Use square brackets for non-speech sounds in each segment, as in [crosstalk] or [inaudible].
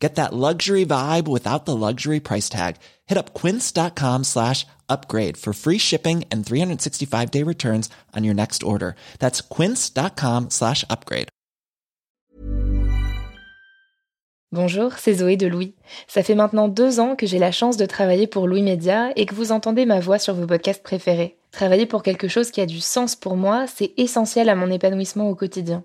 Get that luxury vibe without the luxury price tag. Hit up quince.com slash upgrade for free shipping and 365 day returns on your next order. That's quince.com slash upgrade. Bonjour, c'est Zoé de Louis. Ça fait maintenant deux ans que j'ai la chance de travailler pour Louis Média et que vous entendez ma voix sur vos podcasts préférés. Travailler pour quelque chose qui a du sens pour moi, c'est essentiel à mon épanouissement au quotidien.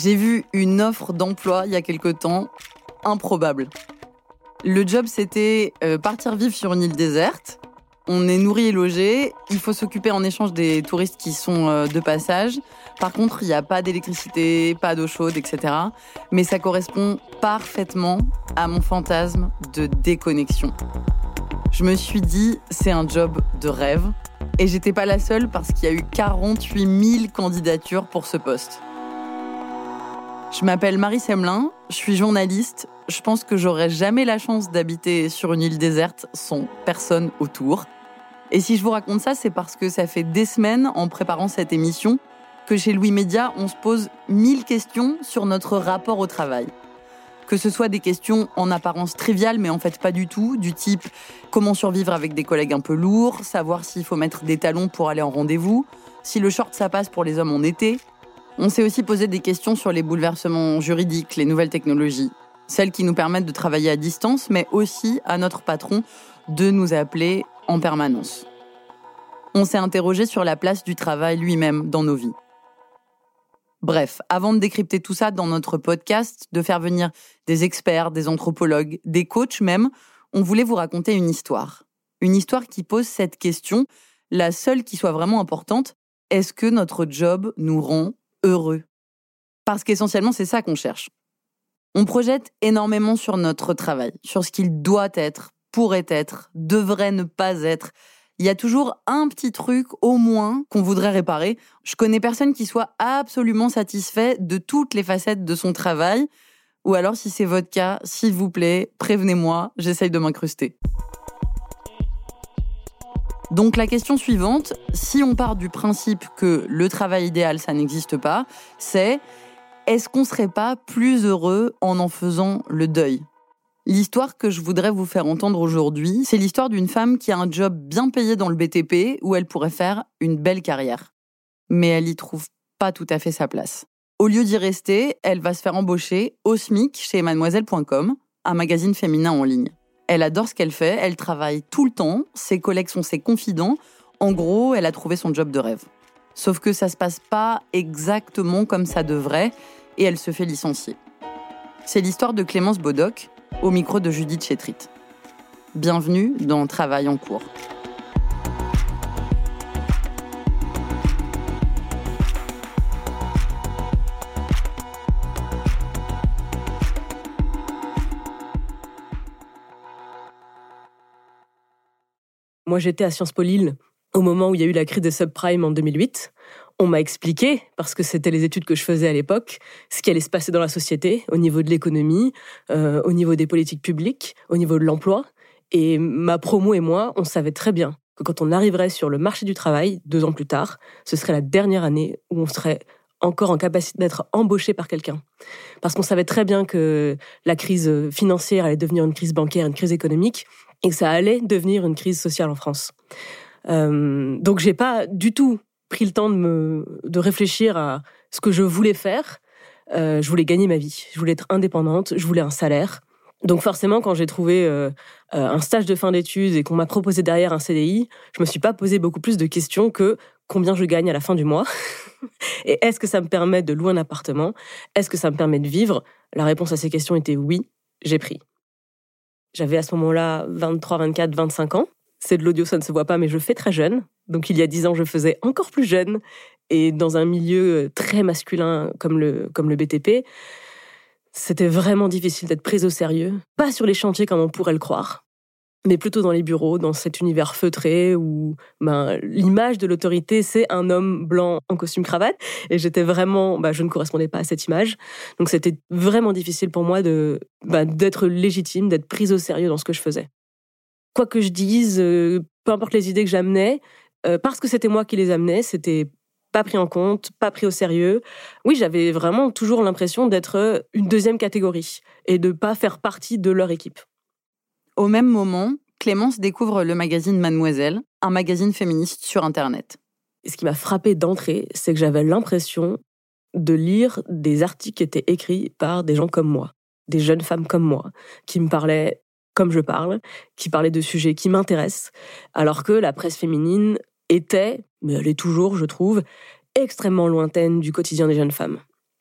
J'ai vu une offre d'emploi il y a quelque temps improbable. Le job, c'était euh, partir vivre sur une île déserte. On est nourri et logé. Il faut s'occuper en échange des touristes qui sont euh, de passage. Par contre, il n'y a pas d'électricité, pas d'eau chaude, etc. Mais ça correspond parfaitement à mon fantasme de déconnexion. Je me suis dit, c'est un job de rêve. Et j'étais pas la seule parce qu'il y a eu 48 000 candidatures pour ce poste. Je m'appelle Marie Semelin, je suis journaliste. Je pense que j'aurais jamais la chance d'habiter sur une île déserte sans personne autour. Et si je vous raconte ça, c'est parce que ça fait des semaines, en préparant cette émission, que chez Louis Média, on se pose mille questions sur notre rapport au travail. Que ce soit des questions en apparence triviales, mais en fait pas du tout, du type comment survivre avec des collègues un peu lourds, savoir s'il faut mettre des talons pour aller en rendez-vous, si le short ça passe pour les hommes en été, on s'est aussi posé des questions sur les bouleversements juridiques, les nouvelles technologies, celles qui nous permettent de travailler à distance, mais aussi à notre patron de nous appeler en permanence. On s'est interrogé sur la place du travail lui-même dans nos vies. Bref, avant de décrypter tout ça dans notre podcast, de faire venir des experts, des anthropologues, des coachs même, on voulait vous raconter une histoire. Une histoire qui pose cette question, la seule qui soit vraiment importante, est-ce que notre job nous rend heureux. Parce qu'essentiellement, c'est ça qu'on cherche. On projette énormément sur notre travail, sur ce qu'il doit être, pourrait être, devrait ne pas être. Il y a toujours un petit truc au moins qu'on voudrait réparer. Je connais personne qui soit absolument satisfait de toutes les facettes de son travail. Ou alors, si c'est votre cas, s'il vous plaît, prévenez-moi, j'essaye de m'incruster. Donc la question suivante, si on part du principe que le travail idéal, ça n'existe pas, c'est est-ce qu'on serait pas plus heureux en en faisant le deuil? L'histoire que je voudrais vous faire entendre aujourd'hui, c'est l'histoire d'une femme qui a un job bien payé dans le BTP où elle pourrait faire une belle carrière. Mais elle y trouve pas tout à fait sa place. Au lieu d'y rester, elle va se faire embaucher au SMIC chez mademoiselle.com, un magazine féminin en ligne. Elle adore ce qu'elle fait, elle travaille tout le temps, ses collègues sont ses confidents. En gros, elle a trouvé son job de rêve. Sauf que ça se passe pas exactement comme ça devrait et elle se fait licencier. C'est l'histoire de Clémence Bodoc au micro de Judith Chétrit. Bienvenue dans Travail en cours. Moi, j'étais à Sciences Po Lille au moment où il y a eu la crise des subprimes en 2008. on m'a expliqué, parce que c'était les études que je faisais à l'époque, ce qui allait se passer dans la société, au niveau de l'économie, euh, au niveau des politiques publiques, au niveau de l'emploi. Et ma promo et moi, on savait très bien que quand on arriverait sur le marché du travail, deux ans plus tard, ce serait la dernière année où on serait encore en capacité d'être embauché par quelqu'un. Parce qu'on savait très bien que la crise financière allait devenir une crise bancaire, une crise économique, et que ça allait devenir une crise sociale en France. Euh, donc j'ai pas du tout pris le temps de, me, de réfléchir à ce que je voulais faire. Euh, je voulais gagner ma vie, je voulais être indépendante, je voulais un salaire. Donc forcément, quand j'ai trouvé euh, euh, un stage de fin d'études et qu'on m'a proposé derrière un CDI, je me suis pas posé beaucoup plus de questions que combien je gagne à la fin du mois [laughs] et est-ce que ça me permet de louer un appartement? Est-ce que ça me permet de vivre? La réponse à ces questions était oui, j'ai pris. J'avais à ce moment-là 23, 24, 25 ans. C'est de l'audio, ça ne se voit pas, mais je fais très jeune. Donc il y a dix ans, je faisais encore plus jeune et dans un milieu euh, très masculin comme le, comme le BTP. C'était vraiment difficile d'être prise au sérieux. Pas sur les chantiers comme on pourrait le croire, mais plutôt dans les bureaux, dans cet univers feutré où ben, l'image de l'autorité, c'est un homme blanc en costume cravate. Et j'étais vraiment, ben, je ne correspondais pas à cette image. Donc c'était vraiment difficile pour moi de ben, d'être légitime, d'être prise au sérieux dans ce que je faisais. Quoi que je dise, euh, peu importe les idées que j'amenais, euh, parce que c'était moi qui les amenais, c'était pas pris en compte, pas pris au sérieux. Oui, j'avais vraiment toujours l'impression d'être euh, une deuxième catégorie et de pas faire partie de leur équipe. Au même moment, Clémence découvre le magazine Mademoiselle, un magazine féministe sur Internet. ce qui m'a frappé d'entrée, c'est que j'avais l'impression de lire des articles qui étaient écrits par des gens comme moi, des jeunes femmes comme moi, qui me parlaient comme je parle, qui parlaient de sujets qui m'intéressent, alors que la presse féminine était, mais elle est toujours, je trouve, extrêmement lointaine du quotidien des jeunes femmes.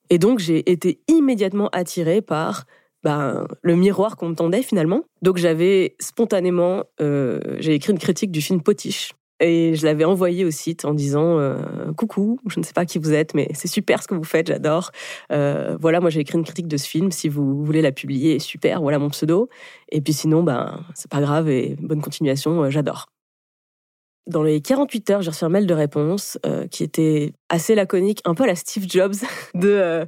Et donc j'ai été immédiatement attirée par ben, le miroir qu'on me tendait finalement. Donc j'avais spontanément, euh, j'ai écrit une critique du film Potiche. Et je l'avais envoyé au site en disant euh, coucou, je ne sais pas qui vous êtes, mais c'est super ce que vous faites, j'adore. Euh, voilà, moi j'ai écrit une critique de ce film. Si vous voulez la publier, super. Voilà mon pseudo. Et puis sinon, ben c'est pas grave et bonne continuation, j'adore. Dans les 48 heures, j'ai reçu un mail de réponse euh, qui était assez laconique, un peu à la Steve Jobs, [laughs] de euh,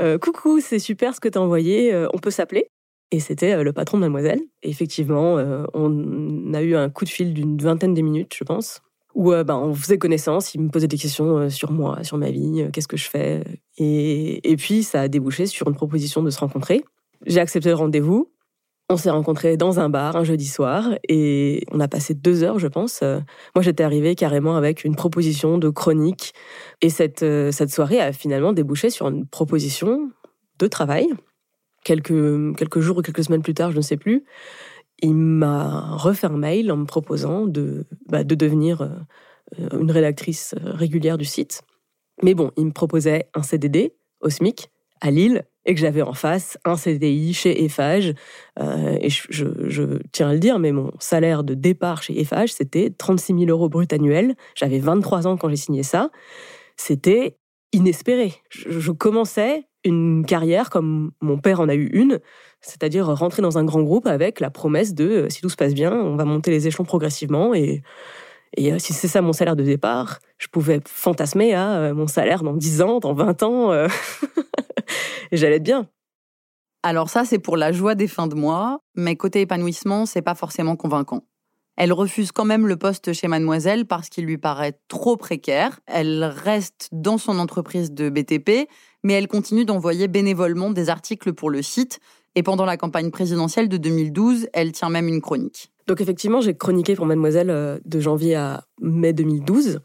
euh, Coucou, c'est super ce que tu as envoyé, on peut s'appeler? Et c'était le patron de Mademoiselle. Et effectivement, on a eu un coup de fil d'une vingtaine de minutes, je pense, où ben, on faisait connaissance, il me posait des questions sur moi, sur ma vie, qu'est-ce que je fais? Et, et puis, ça a débouché sur une proposition de se rencontrer. J'ai accepté le rendez-vous. On s'est rencontrés dans un bar un jeudi soir et on a passé deux heures, je pense. Moi, j'étais arrivée carrément avec une proposition de chronique et cette, euh, cette soirée a finalement débouché sur une proposition de travail. Quelques, quelques jours ou quelques semaines plus tard, je ne sais plus, il m'a refait un mail en me proposant de, bah, de devenir euh, une rédactrice régulière du site. Mais bon, il me proposait un CDD au SMIC à Lille et que j'avais en face un CDI chez Eiffage. Euh, et je, tiens à le dire, mais mon salaire de départ chez Eiffage, c'était 36 000 euros brut annuel. J'avais 23 ans quand j'ai signé ça. C'était inespéré. Je, commençais une carrière comme mon père en a eu une, c'est-à-dire rentrer dans un grand groupe avec la promesse de, euh, si tout se passe bien, on va monter les échelons progressivement et et euh, si c'est ça mon salaire de départ, je pouvais fantasmer à mon salaire dans 10 ans, dans 20 ans. [laughs] et j'allais bien. Alors ça, c'est pour la joie des fins de mois, mais côté épanouissement, c'est pas forcément convaincant. Elle refuse quand même le poste chez Mademoiselle parce qu'il lui paraît trop précaire. Elle reste dans son entreprise de BTP, mais elle continue d'envoyer bénévolement des articles pour le site. Et pendant la campagne présidentielle de 2012, elle tient même une chronique. Donc effectivement, j'ai chroniqué pour Mademoiselle euh, de janvier à mai 2012.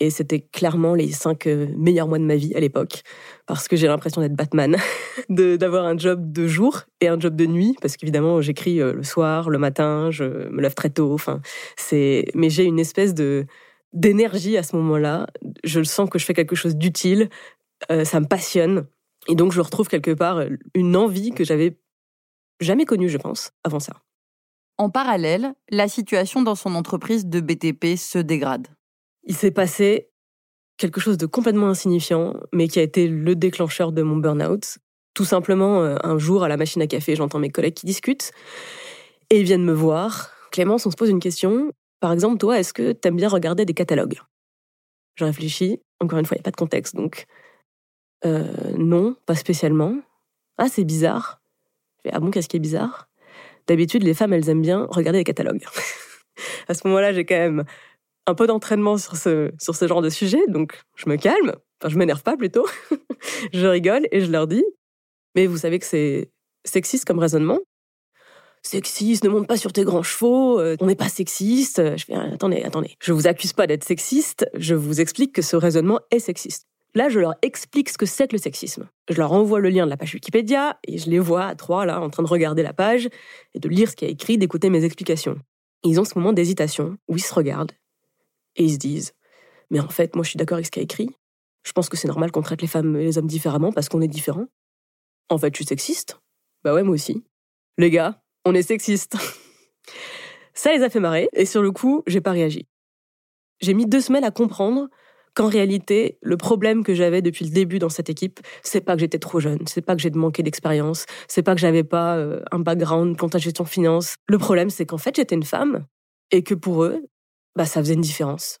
Et c'était clairement les cinq euh, meilleurs mois de ma vie à l'époque, parce que j'ai l'impression d'être Batman, [laughs] d'avoir un job de jour et un job de nuit, parce qu'évidemment j'écris euh, le soir, le matin, je me lève très tôt. Enfin, c'est, mais j'ai une espèce de d'énergie à ce moment-là. Je sens que je fais quelque chose d'utile, euh, ça me passionne, et donc je retrouve quelque part une envie que j'avais jamais connue, je pense, avant ça. En parallèle, la situation dans son entreprise de BTP se dégrade il s'est passé quelque chose de complètement insignifiant, mais qui a été le déclencheur de mon burn-out. Tout simplement, euh, un jour, à la machine à café, j'entends mes collègues qui discutent, et ils viennent me voir. Clémence, on se pose une question. Par exemple, toi, est-ce que tu aimes bien regarder des catalogues? Je réfléchis. Encore une fois, il n'y a pas de contexte, donc euh, non, pas spécialement. Ah, c'est bizarre. ah bon, qu'est-ce qui est bizarre? D'habitude, les femmes, elles aiment bien regarder les catalogues. [laughs] à ce moment-là, j'ai quand même un peu d'entraînement sur ce, genre de sujet, donc je me calme. Enfin, je m'énerve pas plutôt. [laughs] je rigole et je leur dis Mais vous savez que c'est sexiste comme raisonnement Sexiste, ne monte pas sur tes grands chevaux, euh, on n'est pas sexiste. Je fais Attendez, attendez. Je vous accuse pas d'être sexiste, je vous explique que ce raisonnement est sexiste. Là, je leur explique ce que c'est que le sexisme. Je leur envoie le lien de la page Wikipédia et je les vois à trois, là, en train de regarder la page et de lire ce qu'il y a écrit, d'écouter mes explications. Ils ont ce moment d'hésitation où ils se regardent et ils se disent Mais en fait, moi, je suis d'accord avec ce qu'il y a écrit. Je pense que c'est normal qu'on traite les femmes et les hommes différemment parce qu'on est différents. En fait, je suis sexiste. Bah ouais, moi aussi. Les gars, on est sexiste. [laughs] Ça les a fait marrer et sur le coup, j'ai pas réagi. J'ai mis deux semaines à comprendre qu'en réalité, le problème que j'avais depuis le début dans cette équipe, c'est pas que j'étais trop jeune, c'est pas que j'ai manqué d'expérience, c'est pas que j'avais pas euh, un background quant à gestion finance. Le problème, c'est qu'en fait, j'étais une femme et que pour eux, bah, ça faisait une différence.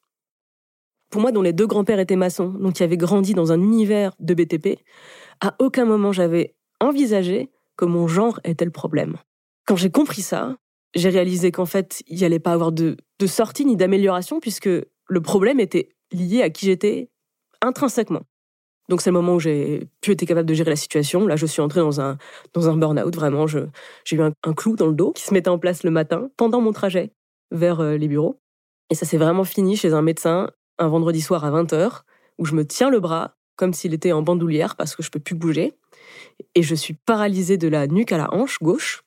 Pour moi, dont les deux grands-pères étaient maçons, donc qui avaient grandi dans un univers de BTP, à aucun moment j'avais envisagé que mon genre était le problème. Quand j'ai compris ça, j'ai réalisé qu'en fait, il n'y allait pas avoir de, de sortie ni d'amélioration puisque le problème était lié à qui j'étais intrinsèquement. Donc c'est le moment où j'ai pu être capable de gérer la situation. Là, je suis entrée dans un, dans un burn-out, vraiment. J'ai eu un, clou dans le dos qui se mettait en place le matin, pendant mon trajet vers euh, les bureaux. Et ça s'est vraiment fini chez un médecin un vendredi soir à 20h, où je me tiens le bras comme s'il était en bandoulière parce que je peux plus bouger. Et je suis paralysée de la nuque à la hanche gauche.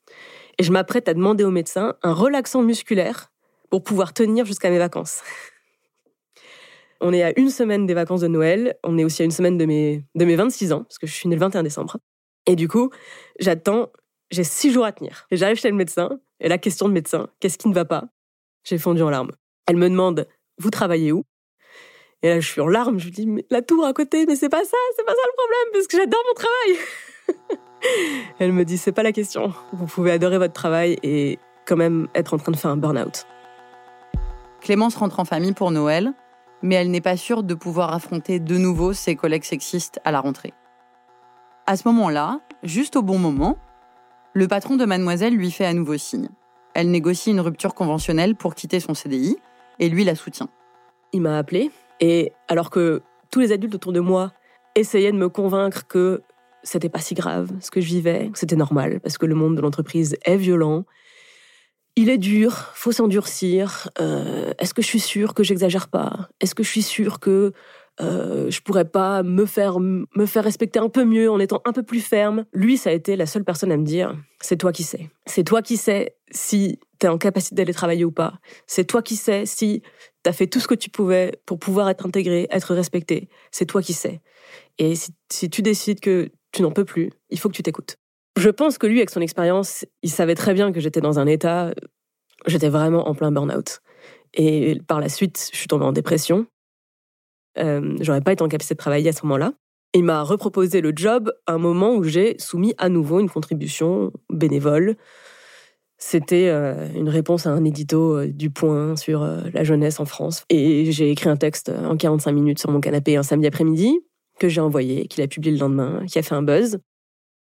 Et je m'apprête à demander au médecin un relaxant musculaire pour pouvoir tenir jusqu'à mes vacances. [laughs] On est à une semaine des vacances de Noël. On est aussi à une semaine de mes, de mes 26 ans, parce que je suis née le 21 décembre. Et du coup, j'attends, j'ai six jours à tenir. Et j'arrive chez le médecin, et la question de médecin, qu'est-ce qui ne va pas? J'ai fondu en larmes. Elle me demande, vous travaillez où? Et là, je suis en larmes, je lui dis, mais la tour à côté, mais c'est pas ça, c'est pas ça le problème, parce que j'adore mon travail. [laughs] Elle me dit, c'est pas la question. Vous pouvez adorer votre travail et quand même être en train de faire un burn-out. Clémence rentre en famille pour Noël mais elle n'est pas sûre de pouvoir affronter de nouveau ses collègues sexistes à la rentrée. À ce moment-là, juste au bon moment, le patron de mademoiselle lui fait à nouveau signe. Elle négocie une rupture conventionnelle pour quitter son CDI et lui la soutient. Il m'a appelé et alors que tous les adultes autour de moi essayaient de me convaincre que c'était pas si grave ce que je vivais, que c'était normal parce que le monde de l'entreprise est violent il est dur, faut s'endurcir. Euh, est-ce que je suis sûre que j'exagère pas? Est-ce que je suis sûre que euh, je pourrais pas me faire me faire respecter un peu mieux en étant un peu plus ferme? Lui, ça a été la seule personne à me dire c'est toi qui sais. C'est toi qui sais si tu es en capacité d'aller travailler ou pas. C'est toi qui sais si tu as fait tout ce que tu pouvais pour pouvoir être intégré, être respecté. C'est toi qui sais. Et si tu décides que tu n'en peux plus, il faut que tu t'écoutes. Je pense que lui, avec son expérience, il savait très bien que j'étais dans un état, j'étais vraiment en plein burn-out. Et par la suite, je suis tombée en dépression. Euh, J'aurais pas été en capacité de travailler à ce moment-là. Il m'a reproposé le job à un moment où j'ai soumis à nouveau une contribution bénévole. C'était euh, une réponse à un édito euh, du Point sur euh, la jeunesse en France. Et j'ai écrit un texte en 45 minutes sur mon canapé un samedi après-midi que j'ai envoyé, qu'il a publié le lendemain, qui a fait un buzz.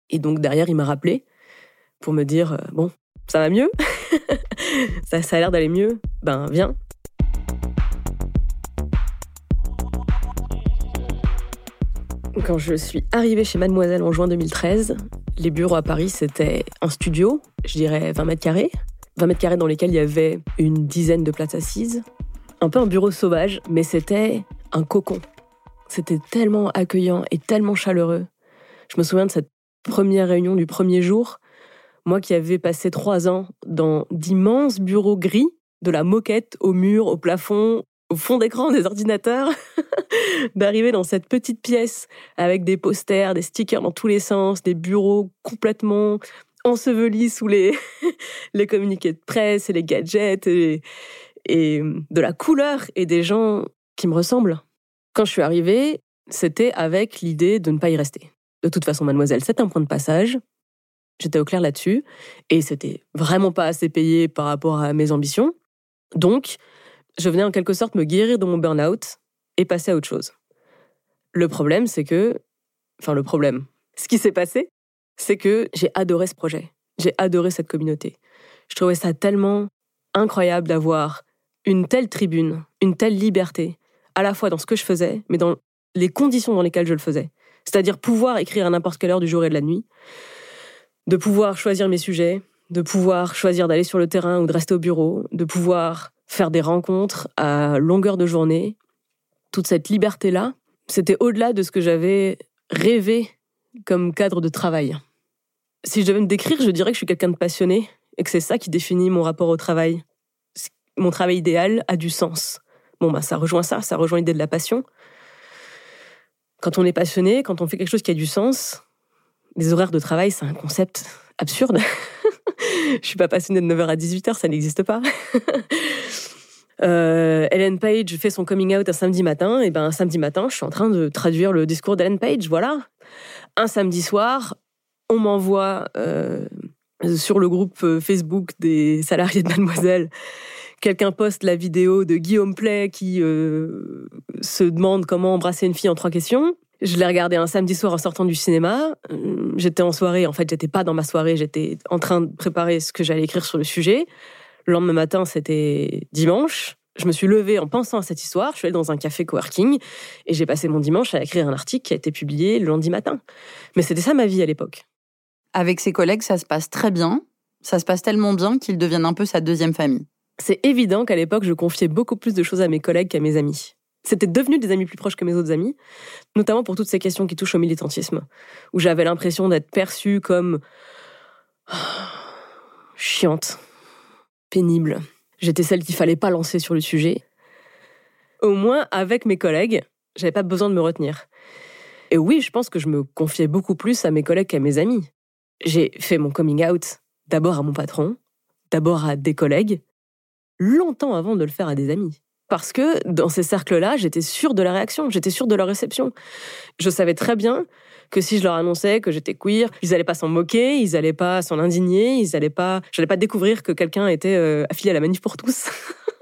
Et donc derrière, il m'a rappelé pour me dire Bon, ça va mieux? [laughs] Ça, ça a l'air d'aller mieux? Ben, viens. Quand je suis arrivée chez Mademoiselle en juin 2013, les bureaux à Paris, c'était un studio, je dirais 20 mètres carrés. 20 mètres carrés dans lesquels il y avait une dizaine de places assises. Un peu un bureau sauvage, mais c'était un cocon. C'était tellement accueillant et tellement chaleureux. Je me souviens de cette première réunion du premier jour, moi qui avais passé trois ans dans d'immenses bureaux gris, de la moquette au mur, au plafond, au fond d'écran des ordinateurs, [laughs] d'arriver dans cette petite pièce avec des posters, des stickers dans tous les sens, des bureaux complètement ensevelis sous les, [laughs] les communiqués de presse et les gadgets et, et de la couleur et des gens qui me ressemblent. Quand je suis arrivée, c'était avec l'idée de ne pas y rester. De toute façon, mademoiselle, c'est un point de passage. J'étais au clair là-dessus. Et c'était vraiment pas assez payé par rapport à mes ambitions. Donc, je venais en quelque sorte me guérir de mon burn-out et passer à autre chose. Le problème, c'est que, enfin le problème, ce qui s'est passé, c'est que j'ai adoré ce projet. J'ai adoré cette communauté. Je trouvais ça tellement incroyable d'avoir une telle tribune, une telle liberté, à la fois dans ce que je faisais, mais dans les conditions dans lesquelles je le faisais. C'est-à-dire pouvoir écrire à n'importe quelle heure du jour et de la nuit, de pouvoir choisir mes sujets, de pouvoir choisir d'aller sur le terrain ou de rester au bureau, de pouvoir faire des rencontres à longueur de journée. Toute cette liberté-là, c'était au-delà de ce que j'avais rêvé comme cadre de travail. Si je devais me décrire, je dirais que je suis quelqu'un de passionné et que c'est ça qui définit mon rapport au travail. Mon travail idéal a du sens. Bon, bah, ça rejoint ça, ça rejoint l'idée de la passion. Quand on est passionné, quand on fait quelque chose qui a du sens, les horaires de travail, c'est un concept absurde. [laughs] [laughs] je suis pas passionnée de 9h à 18h, ça n'existe pas. [laughs] Euh, Ellen Page fait son coming out un samedi matin, et ben un samedi matin, je suis en train de traduire le discours d'Ellen Page, voilà. Un samedi soir, on m'envoie euh, sur le groupe euh, Facebook des salariés de Mademoiselle. Quelqu'un poste la vidéo de Guillaume Play qui se demande comment embrasser une fille en trois questions. Je l'ai regardé un samedi soir en sortant du cinéma. J'étais en soirée, en fait, j'étais pas dans ma soirée, j'étais en train de préparer ce que j'allais écrire sur le sujet. Le lendemain matin, c'était dimanche. Je me suis levée en pensant à cette histoire. Je suis allée dans un café coworking et j'ai passé mon dimanche à écrire un article qui a été publié le lundi matin. Mais c'était ça ma vie à l'époque. Avec ses collègues, ça se passe très bien. Ça se passe tellement bien qu'ils deviennent un peu sa deuxième famille. C'est évident qu'à l'époque, je confiais beaucoup plus de choses à mes collègues qu'à mes amis. C'était devenu des amis plus proches que mes autres amis, notamment pour toutes ces questions qui touchent au militantisme, où j'avais l'impression d'être perçue comme [sighs] chiante, pénible. J'étais celle qu'il fallait pas lancer sur le sujet. Au moins, avec mes collègues, j'avais pas besoin de me retenir. Et oui, je pense que je me confiais beaucoup plus à mes collègues qu'à mes amis. J'ai fait mon coming out d'abord à mon patron, d'abord à des collègues, longtemps avant de le faire à des amis. Parce que dans ces cercles-là, j'étais sûre de la réaction, j'étais sûre de leur réception. Je savais très bien que si je leur annonçais que j'étais queer, ils n'allaient pas s'en moquer, ils n'allaient pas s'en indigner, ils allaient pas, j'allais pas découvrir que quelqu'un était euh, affilié à la manif pour tous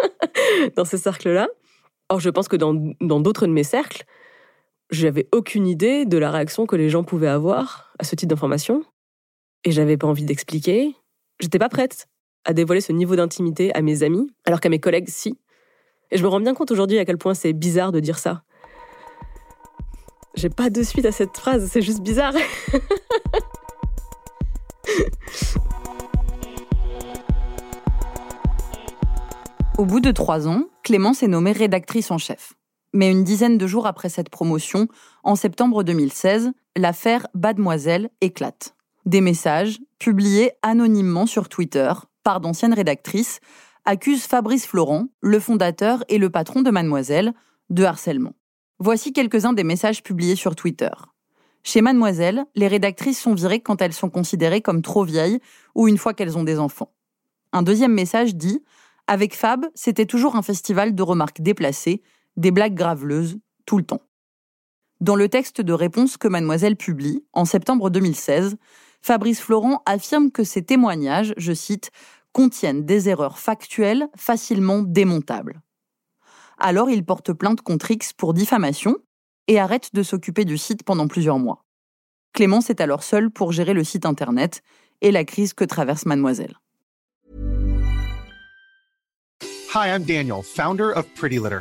[laughs] dans ces cercles-là. Or, je pense que dans d'autres de mes cercles, j'avais aucune idée de la réaction que les gens pouvaient avoir à ce type d'information et j'avais pas envie d'expliquer. J'étais pas prête à dévoiler ce niveau d'intimité à mes amis, alors qu'à mes collègues, si. Et je me rends bien compte aujourd'hui à quel point c'est bizarre de dire ça. J'ai pas de suite à cette phrase, c'est juste bizarre. [laughs] Au bout de trois ans, Clémence est nommée rédactrice en chef. Mais une dizaine de jours après cette promotion, en septembre 2016, l'affaire Bademoiselle éclate des messages, publiés anonymement sur Twitter par d'anciennes rédactrices, accusent Fabrice Florent, le fondateur et le patron de Mademoiselle, de harcèlement. Voici quelques-uns des messages publiés sur Twitter. Chez Mademoiselle, les rédactrices sont virées quand elles sont considérées comme trop vieilles ou une fois qu'elles ont des enfants. Un deuxième message dit Avec Fab, c'était toujours un festival de remarques déplacées, des blagues graveleuses, tout le temps. Dans le texte de réponse que Mademoiselle publie, en septembre 2016, Fabrice Florent affirme que ces témoignages, je cite, contiennent des erreurs factuelles facilement démontables. Alors il porte plainte contre X pour diffamation et arrête de s'occuper du site pendant plusieurs mois. Clémence est alors seule pour gérer le site internet et la crise que traverse Mademoiselle. Hi, I'm Daniel, founder of Pretty Litter.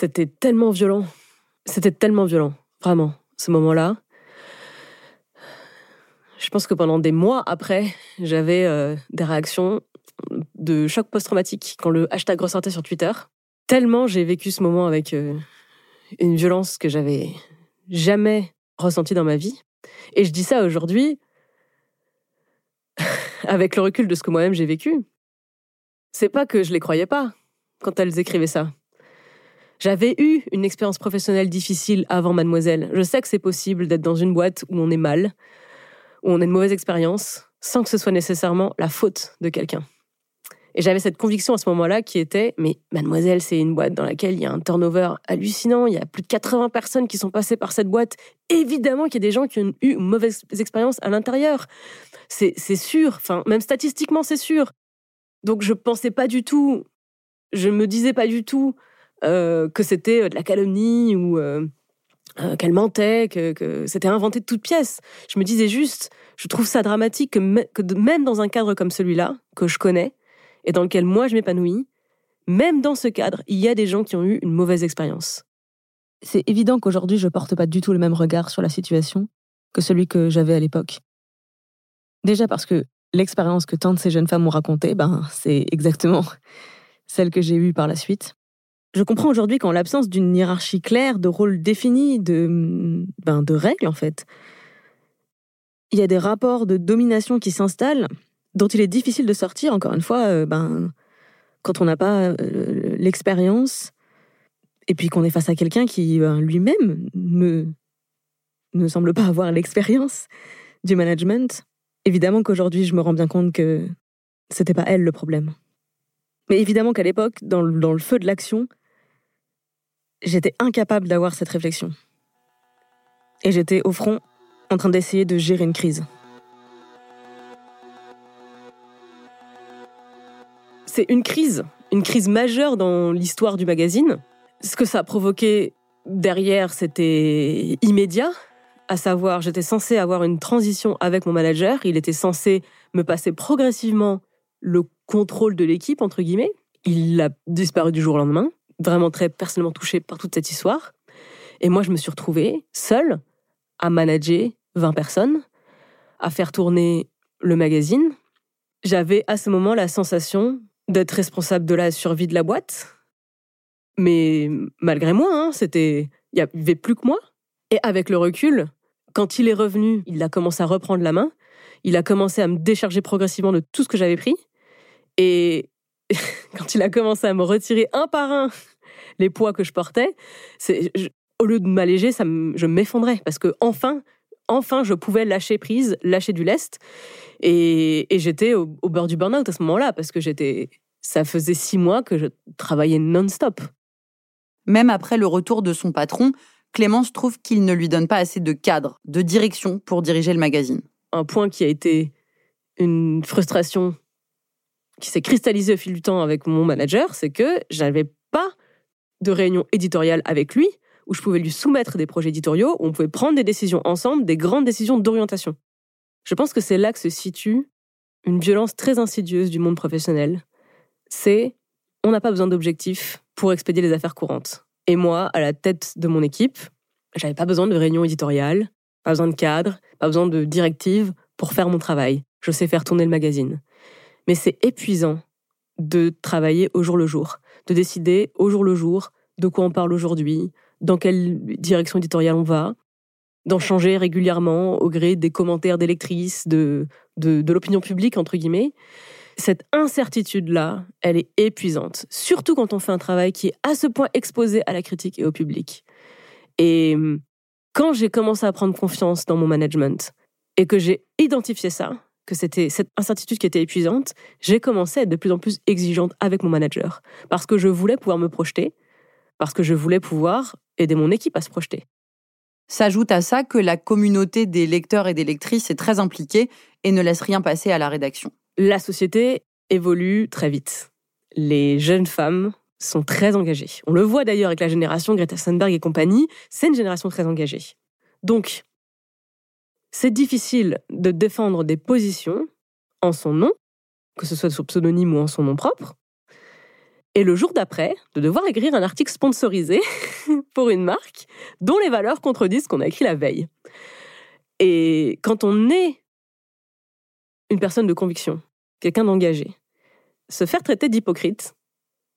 C'était tellement violent. C'était tellement violent. Vraiment, ce moment-là. Je pense que pendant des mois après, j'avais euh, des réactions de choc post-traumatique quand le hashtag ressortait sur Twitter. Tellement j'ai vécu ce moment avec euh, une violence que j'avais jamais ressentie dans ma vie. Et je dis ça aujourd'hui [laughs] avec le recul de ce que moi-même j'ai vécu. C'est pas que je les croyais pas quand elles écrivaient ça. J'avais eu une expérience professionnelle difficile avant Mademoiselle. Je sais que c'est possible d'être dans une boîte où on est mal, où on a une mauvaise expérience, sans que ce soit nécessairement la faute de quelqu'un. Et j'avais cette conviction à ce moment-là qui était, mais mademoiselle, c'est une boîte dans laquelle il y a un turnover hallucinant, il y a plus de 80 personnes qui sont passées par cette boîte. Évidemment qu'il y a des gens qui ont eu une mauvaise expérience à l'intérieur. C'est sûr, enfin, même statistiquement, c'est sûr. Donc je pensais pas du tout, je me disais pas du tout que c'était de la calomnie ou euh, euh, qu'elle mentait, que, c'était inventé de toutes pièces. Je me disais juste, je trouve ça dramatique que même dans un cadre comme celui-là, que je connais, et dans lequel moi je m'épanouis, même dans ce cadre, il y a des gens qui ont eu une mauvaise expérience. C'est évident qu'aujourd'hui, je porte pas du tout le même regard sur la situation que celui que j'avais à l'époque. Déjà parce que l'expérience que tant de ces jeunes femmes ont racontée, ben, c'est exactement [laughs] celle que j'ai eue par la suite. Je comprends aujourd'hui qu'en l'absence d'une hiérarchie claire, de rôle défini, de, ben, de règles en fait, il y a des rapports de domination qui s'installent dont il est difficile de sortir, encore une fois, euh, ben, quand on n'a pas euh, l'expérience, et puis qu'on est face à quelqu'un qui ben, lui-même ne, ne semble pas avoir l'expérience du management. Évidemment qu'aujourd'hui, je me rends bien compte que c'était pas elle le problème. Mais évidemment qu'à l'époque, dans, le feu de l'action, j'étais incapable d'avoir cette réflexion. Et j'étais au front en train d'essayer de gérer une crise. c'est une crise, une crise majeure dans l'histoire du magazine. Ce que ça a provoqué derrière, c'était immédiat, à savoir, j'étais censé avoir une transition avec mon manager, il était censé me passer progressivement le contrôle de l'équipe, entre guillemets. Il a disparu du jour au lendemain, vraiment très personnellement touché par toute cette histoire. Et moi, je me suis retrouvée seule à manager 20 personnes, à faire tourner le magazine. J'avais à ce moment la sensation d'être responsable de la survie de la boîte. Mais malgré moi, hein, c'était, il n'y avait plus que moi. Et avec le recul, quand il est revenu, il a commencé à reprendre la main. Il a commencé à me décharger progressivement de tout ce que j'avais pris. Et [laughs] quand il a commencé à me retirer un par un [laughs] les poids que je portais, c'est, au lieu de m'alléger, ça je m'effondrais parce que enfin, enfin, je pouvais lâcher prise, lâcher du lest. Et, j'étais au, bord du burn-out à ce moment-là, parce que j'étais, ça faisait six mois que je travaillais non-stop. Même après le retour de son patron, Clémence trouve qu'il ne lui donne pas assez de cadre, de direction pour diriger le magazine. Un point qui a été une frustration qui s'est cristallisée au fil du temps avec mon manager, c'est que j'avais pas de réunion éditoriale avec lui où je pouvais lui soumettre des projets éditoriaux, où on pouvait prendre des décisions ensemble, des grandes décisions d'orientation. Je pense que c'est là que se situe une violence très insidieuse du monde professionnel. C'est on n'a pas besoin d'objectifs pour expédier les affaires courantes. Et moi, à la tête de mon équipe, j'avais pas besoin de réunions éditoriales, pas besoin de cadre, pas besoin de directives pour faire mon travail. Je sais faire tourner le magazine. Mais c'est épuisant de travailler au jour le jour, de décider au jour le jour de quoi on parle aujourd'hui, dans quelle direction éditoriale on va, d'en changer régulièrement au gré des commentaires des lectrices, de, de, l'opinion publique, entre guillemets. Cette incertitude-là, elle est épuisante, surtout quand on fait un travail qui est à ce point exposé à la critique et au public. Et hum, quand j'ai commencé à prendre confiance dans mon management et que j'ai identifié ça, que c'était cette incertitude qui était épuisante, j'ai commencé à être de plus en plus exigeante avec mon manager parce que je voulais pouvoir me projeter, parce que je voulais pouvoir aider mon équipe à se projeter. S'ajoute à ça que la communauté des lecteurs et des lectrices est très impliquée et ne laisse rien passer à la rédaction. La société évolue très vite. Les jeunes femmes sont très engagées. On le voit d'ailleurs avec la génération Greta Thunberg et compagnie, c'est une génération très engagée. Donc, c'est difficile de défendre des positions en son nom, que ce soit sous pseudonyme ou en son nom propre, et le jour d'après, de devoir écrire un article sponsorisé [laughs] pour une marque dont les valeurs contredisent ce qu'on a écrit la veille. Et quand on est une personne de conviction, quelqu'un d'engagé, se faire traiter d'hypocrite,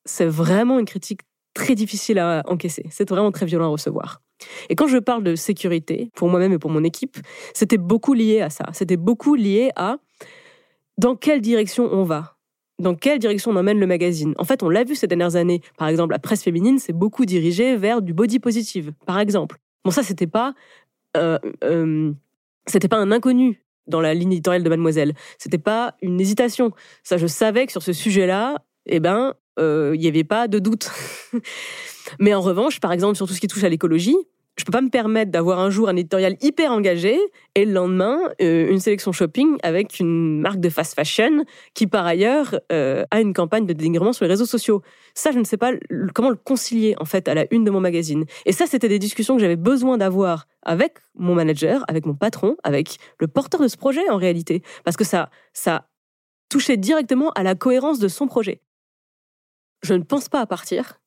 c'est vraiment une critique très difficile à encaisser. C'est vraiment très violent à recevoir. Et quand je parle de sécurité, pour moi-même et pour mon équipe, c'était beaucoup lié à ça. C'était beaucoup lié à dans quelle direction on va dans quelle direction on emmène le magazine. En fait, on l'a vu ces dernières années. Par exemple, la presse féminine s'est beaucoup dirigée vers du body positive, par exemple. Bon, ça, c'était pas, euh, euh, pas un inconnu dans la ligne éditoriale de Mademoiselle. C'était pas une hésitation. Ça, je savais que sur ce sujet-là, eh ben, euh, il n'y avait pas de doute. [laughs] Mais en revanche, par exemple, sur tout ce qui touche à l'écologie, je peux pas me permettre d'avoir un jour un éditorial hyper engagé et le lendemain euh, une sélection shopping avec une marque de fast fashion qui par ailleurs euh, a une campagne de dénigrement sur les réseaux sociaux. Ça, je ne sais pas comment le concilier en fait à la une de mon magazine. Et ça, c'était des discussions que j'avais besoin d'avoir avec mon manager, avec mon patron, avec le porteur de ce projet en réalité, parce que ça, ça touchait directement à la cohérence de son projet. Je ne pense pas à partir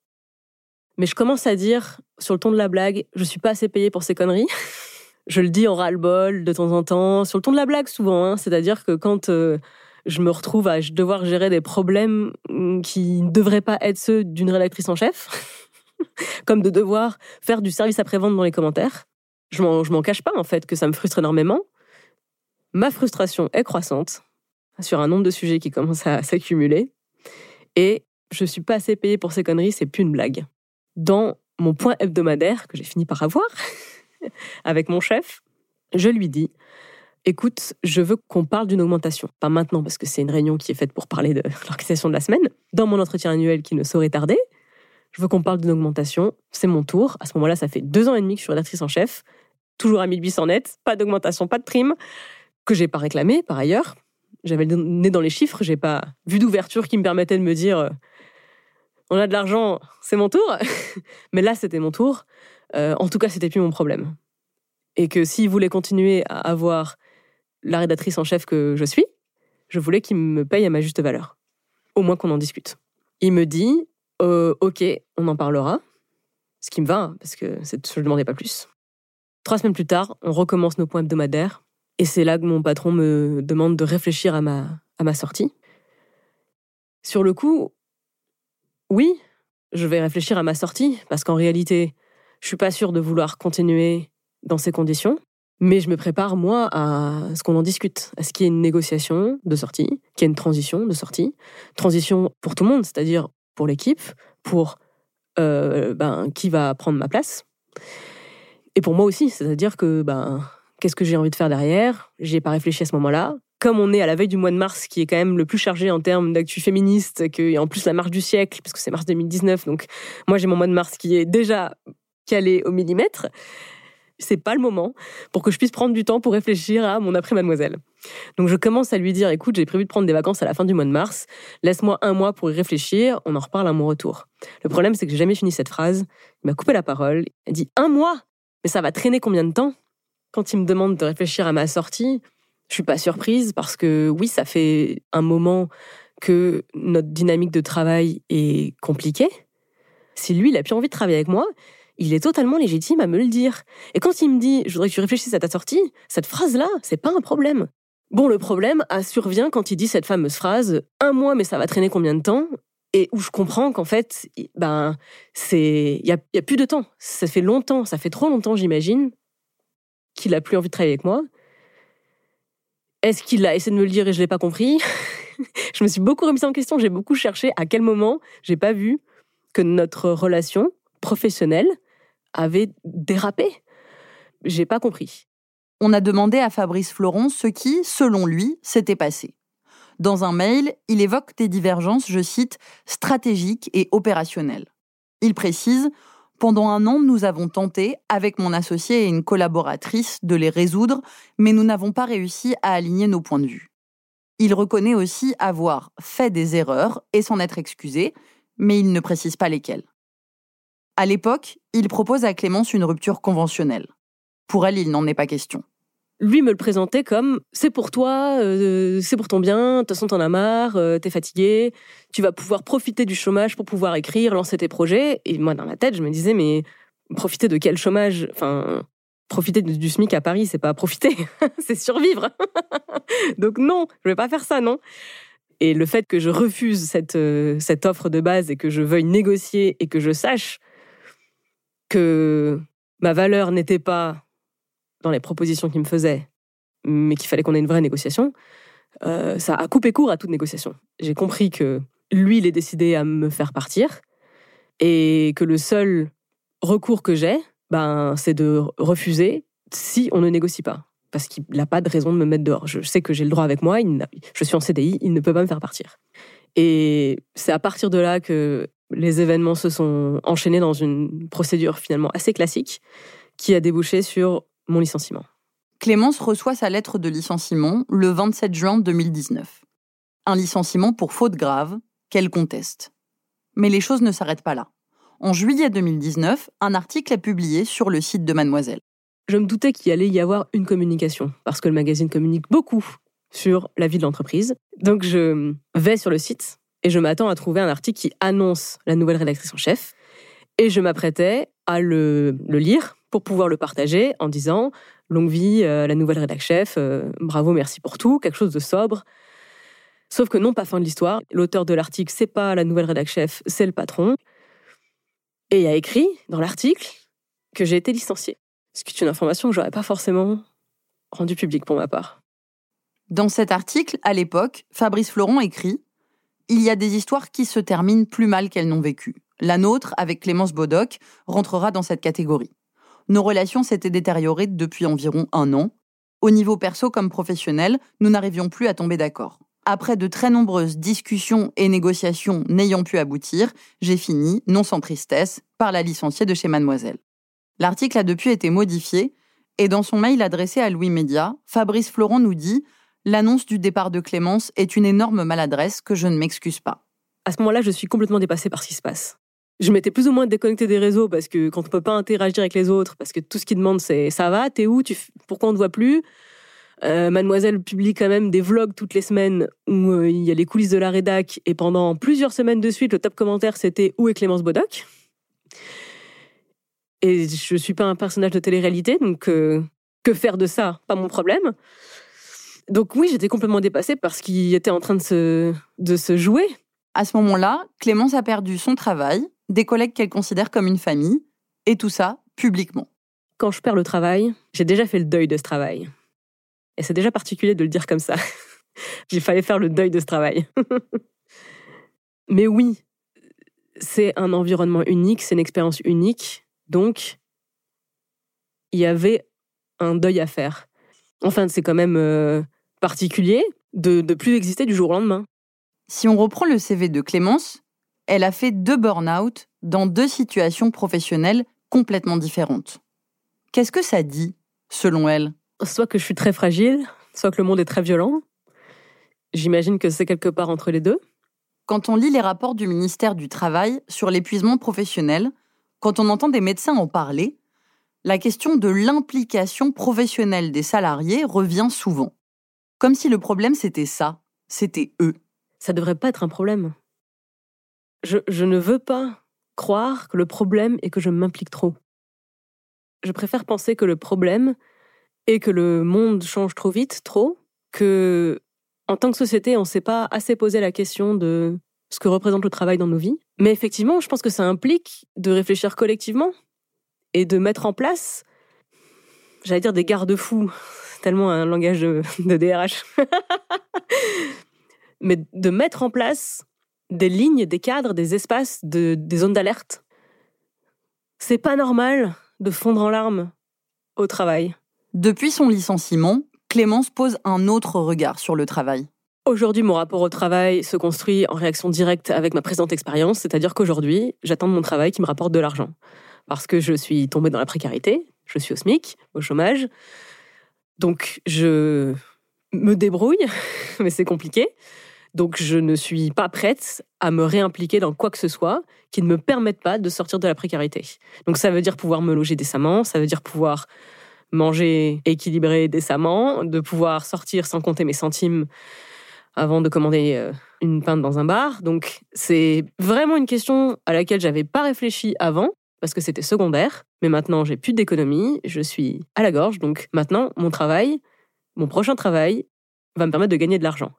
mais je commence à dire, sur le ton de la blague, je suis pas assez payé pour ces conneries. [laughs] je le dis en ras-le-bol de temps en temps, sur le ton de la blague souvent. Hein. C'est-à-dire que quand euh, je me retrouve à devoir gérer des problèmes mm, qui ne devraient pas être ceux d'une rédactrice en chef, [laughs] comme de devoir faire du service après-vente dans les commentaires, je m'en, cache pas en fait que ça me frustre énormément. Ma frustration est croissante sur un nombre de sujets qui commencent à s'accumuler. Et je suis pas assez payé pour ces conneries, c'est plus une blague dans mon point hebdomadaire que j'ai fini par avoir [laughs] avec mon chef, je lui dis écoute, je veux qu'on parle d'une augmentation. Pas maintenant, parce que c'est une réunion qui est faite pour parler de [laughs] l'organisation de la semaine. Dans mon entretien annuel qui ne saurait tarder, je veux qu'on parle d'une augmentation. C'est mon tour. À ce moment-là, ça fait deux ans et demi que je suis rédactrice en chef. Toujours à 1800 net, pas d'augmentation, pas de prime, que j'ai pas réclamé par ailleurs. J'avais le nez dans les chiffres, j'ai pas vu d'ouverture qui me permettait de me dire euh, on a de l'argent, c'est mon tour. [laughs] Mais là, c'était mon tour. Euh, en tout cas, c'était plus mon problème. Et que s'il voulait continuer à avoir la rédactrice en chef que je suis, je voulais qu'il me paye à ma juste valeur. Au moins qu'on en discute. Il me dit, euh, ok, on en parlera. Ce qui me va, hein, parce que je ne demandais pas plus. Trois semaines plus tard, on recommence nos points hebdomadaires. Et c'est là que mon patron me demande de réfléchir à ma, à ma sortie. Sur le coup, oui, je vais réfléchir à ma sortie, parce qu'en réalité, je suis pas sûre de vouloir continuer dans ces conditions. Mais je me prépare, moi, à ce qu'on en discute, à ce qu'il y ait une négociation de sortie, qu'il y ait une transition de sortie. Transition pour tout le monde, c'est-à-dire pour l'équipe, pour euh, ben, qui va prendre ma place. Et pour moi aussi, c'est-à-dire que ben, qu'est-ce que j'ai envie de faire derrière? J'y ai pas réfléchi à ce moment-là comme on est à la veille du mois de mars, qui est quand même le plus chargé en termes d'actu féministe, et en plus la marche du siècle, parce que c'est mars 2019, donc moi j'ai mon mois de mars qui est déjà calé au millimètre, c'est pas le moment pour que je puisse prendre du temps pour réfléchir à mon après-mademoiselle. Donc je commence à lui dire, écoute, j'ai prévu de prendre des vacances à la fin du mois de mars, laisse-moi un mois pour y réfléchir, on en reparle à mon retour. Le problème, c'est que j'ai jamais fini cette phrase, il m'a coupé la parole, il dit, un mois? Mais ça va traîner combien de temps? Quand il me demande de réfléchir à ma sortie, je suis pas surprise parce que oui, ça fait un moment que notre dynamique de travail est compliquée. Si lui, il a plus envie de travailler avec moi, il est totalement légitime à me le dire. Et quand il me dit, je voudrais que tu réfléchisses à ta sortie, cette phrase-là, c'est pas un problème. Bon, le problème survient quand il dit cette fameuse phrase, un mois, mais ça va traîner combien de temps? Et où je comprends qu'en fait, ben, c'est, il y a, y plus de temps. Ça fait longtemps, ça fait trop longtemps, j'imagine, qu'il a plus envie de travailler avec moi. Est-ce qu'il a essayé de me le dire et je l'ai pas compris? [laughs] Je me suis beaucoup remise en question. J'ai beaucoup cherché à quel moment j'ai pas vu que notre relation professionnelle avait dérapé. J'ai pas compris. On a demandé à Fabrice Floron ce qui, selon lui, s'était passé. Dans un mail, il évoque des divergences, je cite, stratégiques et opérationnelles. Il précise pendant un an, nous avons tenté, avec mon associé et une collaboratrice, de les résoudre, mais nous n'avons pas réussi à aligner nos points de vue. Il reconnaît aussi avoir fait des erreurs et s'en être excusé, mais il ne précise pas lesquelles. À l'époque, il propose à Clémence une rupture conventionnelle. Pour elle, il n'en est pas question lui me le présentait comme c'est pour toi, euh, c'est pour ton bien, de toute façon t'en as marre, euh, t'es fatigué, tu vas pouvoir profiter du chômage pour pouvoir écrire, lancer tes projets. Et moi dans la tête je me disais mais profiter de quel chômage? Enfin profiter du SMIC à Paris c'est pas profiter, [laughs] c'est survivre. [laughs] Donc non, je vais pas faire ça non. Et le fait que je refuse cette, euh, cette offre de base et que je veuille négocier et que je sache que ma valeur n'était pas dans les propositions qu'il me faisait, mais qu'il fallait qu'on ait une vraie négociation, euh, ça a coupé court à toute négociation. J'ai compris que lui, il est décidé à me faire partir et que le seul recours que j'ai, ben, c'est de refuser si on ne négocie pas. Parce qu'il n'a pas de raison de me mettre dehors. Je sais que j'ai le droit avec moi, je suis en CDI, il ne peut pas me faire partir. Et c'est à partir de là que les événements se sont enchaînés dans une procédure finalement assez classique qui a débouché sur mon licenciement. Clémence reçoit sa lettre de licenciement le 27 juin 2019. Un licenciement pour faute grave qu'elle conteste. Mais les choses ne s'arrêtent pas là. En juillet 2019, un article est publié sur le site de Mademoiselle. Je me doutais qu'il allait y avoir une communication, parce que le magazine communique beaucoup sur la vie de l'entreprise. Donc je vais sur le site et je m'attends à trouver un article qui annonce la nouvelle rédactrice en chef. Et je m'apprêtais à le, lire pour pouvoir le partager en disant longue vie, à la nouvelle rédactrice chef, euh, bravo, merci pour tout, quelque chose de sobre. Sauf que non, pas fin de l'histoire. L'auteur de l'article, c'est pas la nouvelle rédactrice chef, c'est le patron. Et il a écrit dans l'article que j'ai été licenciée. Ce qui est une information que j'aurais pas forcément rendue publique pour ma part. Dans cet article, à l'époque, Fabrice Florent écrit Il y a des histoires qui se terminent plus mal qu'elles n'ont vécu. La nôtre, avec Clémence Bodoc, rentrera dans cette catégorie. Nos relations s'étaient détériorées depuis environ un an. Au niveau perso comme professionnel, nous n'arrivions plus à tomber d'accord. Après de très nombreuses discussions et négociations n'ayant pu aboutir, j'ai fini, non sans tristesse, par la licencier de chez Mademoiselle. L'article a depuis été modifié, et dans son mail adressé à Louis Média, Fabrice Florent nous dit L'annonce du départ de Clémence est une énorme maladresse que je ne m'excuse pas. À ce moment-là, je suis complètement dépassée par ce qui se passe. Je m'étais plus ou moins déconnectée des réseaux parce que quand on peut pas interagir avec les autres, parce que tout ce qu'ils demandent c'est ça va, t'es où, tu pourquoi on ne voit plus? Euh, Mademoiselle publie quand même des vlogs toutes les semaines où euh, il y a les coulisses de la rédac et pendant plusieurs semaines de suite, le top commentaire c'était où est Clémence Bodoc? Et je suis pas un personnage de télé-réalité, donc euh, que faire de ça? Pas mon problème. Donc oui, j'étais complètement dépassée par ce qui était en train de se, de se jouer. À ce moment-là, Clémence a perdu son travail, des collègues qu'elle considère comme une famille, et tout ça publiquement. Quand je perds le travail, j'ai déjà fait le deuil de ce travail. Et c'est déjà particulier de le dire comme ça. [laughs] Il fallait faire le deuil de ce travail. [laughs] Mais oui, c'est un environnement unique, c'est une expérience unique. Donc, il y avait un deuil à faire. Enfin, c'est quand même euh, particulier de ne plus exister du jour au lendemain. Si on reprend le CV de Clémence, elle a fait deux burn-out dans deux situations professionnelles complètement différentes. Qu'est-ce que ça dit, selon elle? Soit que je suis très fragile, soit que le monde est très violent. J'imagine que c'est quelque part entre les deux. Quand on lit les rapports du ministère du Travail sur l'épuisement professionnel, quand on entend des médecins en parler, la question de l'implication professionnelle des salariés revient souvent. Comme si le problème c'était ça, c'était eux. Ça devrait pas être un problème. Je, ne veux pas croire que le problème est que je m'implique trop. Je préfère penser que le problème est que le monde change trop vite, trop, que en tant que société, on ne s'est pas assez posé la question de ce que représente le travail dans nos vies. Mais effectivement, je pense que ça implique de réfléchir collectivement et de mettre en place, j'allais dire des garde-fous, [laughs] tellement un langage de, DRH, [laughs] mais de mettre en place des lignes, des cadres, des espaces, des zones d'alerte. C'est pas normal de fondre en larmes au travail. Depuis son licenciement, Clémence pose un autre regard sur le travail. Aujourd'hui, mon rapport au travail se construit en réaction directe avec ma présente expérience, c'est-à-dire qu'aujourd'hui, j'attends de mon travail qui me rapporte de l'argent parce que je suis tombée dans la précarité, je suis au SMIC, au chômage. Donc je me débrouille, [laughs] mais c'est compliqué. Donc je ne suis pas prête à me réimpliquer dans quoi que ce soit qui ne me permette pas de sortir de la précarité. Donc ça veut dire pouvoir me loger décemment, ça veut dire pouvoir manger équilibré décemment, de pouvoir sortir sans compter mes centimes avant de commander euh, une pinte dans un bar. Donc c'est vraiment une question à laquelle j'avais pas réfléchi avant parce que c'était secondaire. Mais maintenant, j'ai plus d'économie, je suis à la gorge. Donc maintenant, mon travail, mon prochain travail, va me permettre de gagner de l'argent.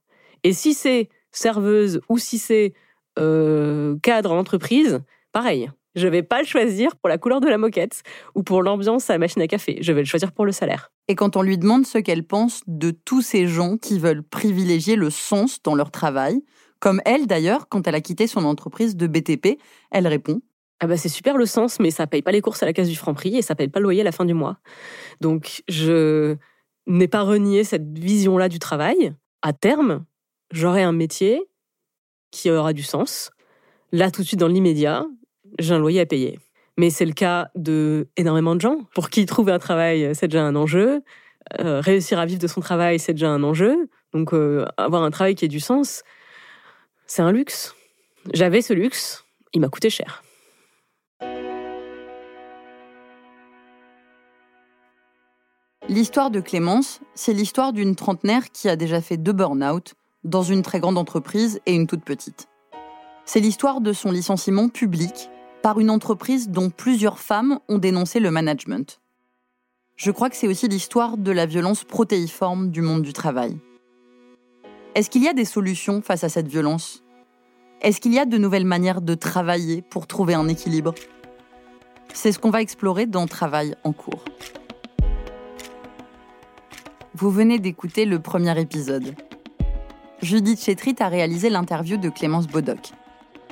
Et si c'est serveuse ou si c'est euh, cadre en entreprise, pareil. Je vais pas le choisir pour la couleur de la moquette ou pour l'ambiance à la machine à café. Je vais le choisir pour le salaire. Et quand on lui demande ce qu'elle pense de tous ces gens qui veulent privilégier le sens dans leur travail, comme elle d'ailleurs, quand elle a quitté son entreprise de BTP, elle répond ah bah c'est super le sens, mais ça paye pas les courses à la case du Franprix et ça paye pas le loyer à la fin du mois. Donc je n'ai pas renié cette vision-là du travail. À terme, j'aurai un métier qui aura du sens. Là, tout de suite, dans l'immédiat, j'ai un loyer à payer. Mais c'est le cas de énormément de gens. Pour qui trouver un travail, c'est déjà un enjeu. Euh, réussir à vivre de son travail, c'est déjà un enjeu. Donc, euh, avoir un travail qui ait du sens, c'est un luxe. J'avais ce luxe, il m'a coûté cher. L'histoire de Clémence, c'est l'histoire d'une trentenaire qui a déjà fait deux burn-out dans une très grande entreprise et une toute petite. C'est l'histoire de son licenciement public par une entreprise dont plusieurs femmes ont dénoncé le management. Je crois que c'est aussi l'histoire de la violence protéiforme du monde du travail. Est-ce qu'il y a des solutions face à cette violence? Est-ce qu'il y a de nouvelles manières de travailler pour trouver un équilibre? C'est ce qu'on va explorer dans Travail en cours. Vous venez d'écouter le premier épisode. Judith Chetrit a réalisé l'interview de Clémence Bodoc.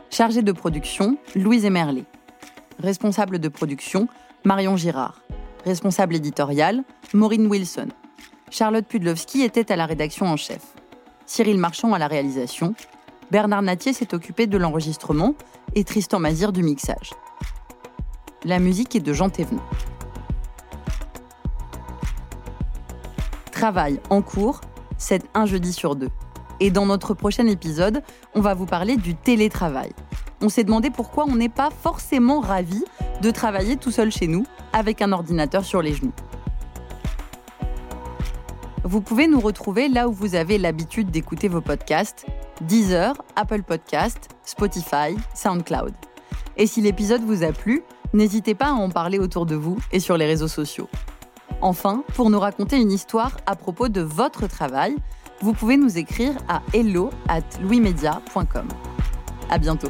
Chargée de production, Louise Emerlet. Responsable de production, Marion Girard. Responsable éditorial, Maureen Wilson. Charlotte Pudlowski était à la rédaction en chef. Cyril Marchand à la réalisation. Bernard Natier s'est occupé de l'enregistrement et Tristan Mazir du mixage. La musique est de Jean Thévenot. Travail en cours, c'est un jeudi sur deux. Et dans notre prochain épisode, on va vous parler du télétravail. On s'est demandé pourquoi on n'est pas forcément ravi de travailler tout seul chez nous avec un ordinateur sur les genoux. Vous pouvez nous retrouver là où vous avez l'habitude d'écouter vos podcasts Deezer, Apple Podcast, Spotify, SoundCloud. Et si l'épisode vous a plu, n'hésitez pas à en parler autour de vous et sur les réseaux sociaux. Enfin, pour nous raconter une histoire à propos de votre travail, vous pouvez nous écrire à hello at louismedia.com. À bientôt.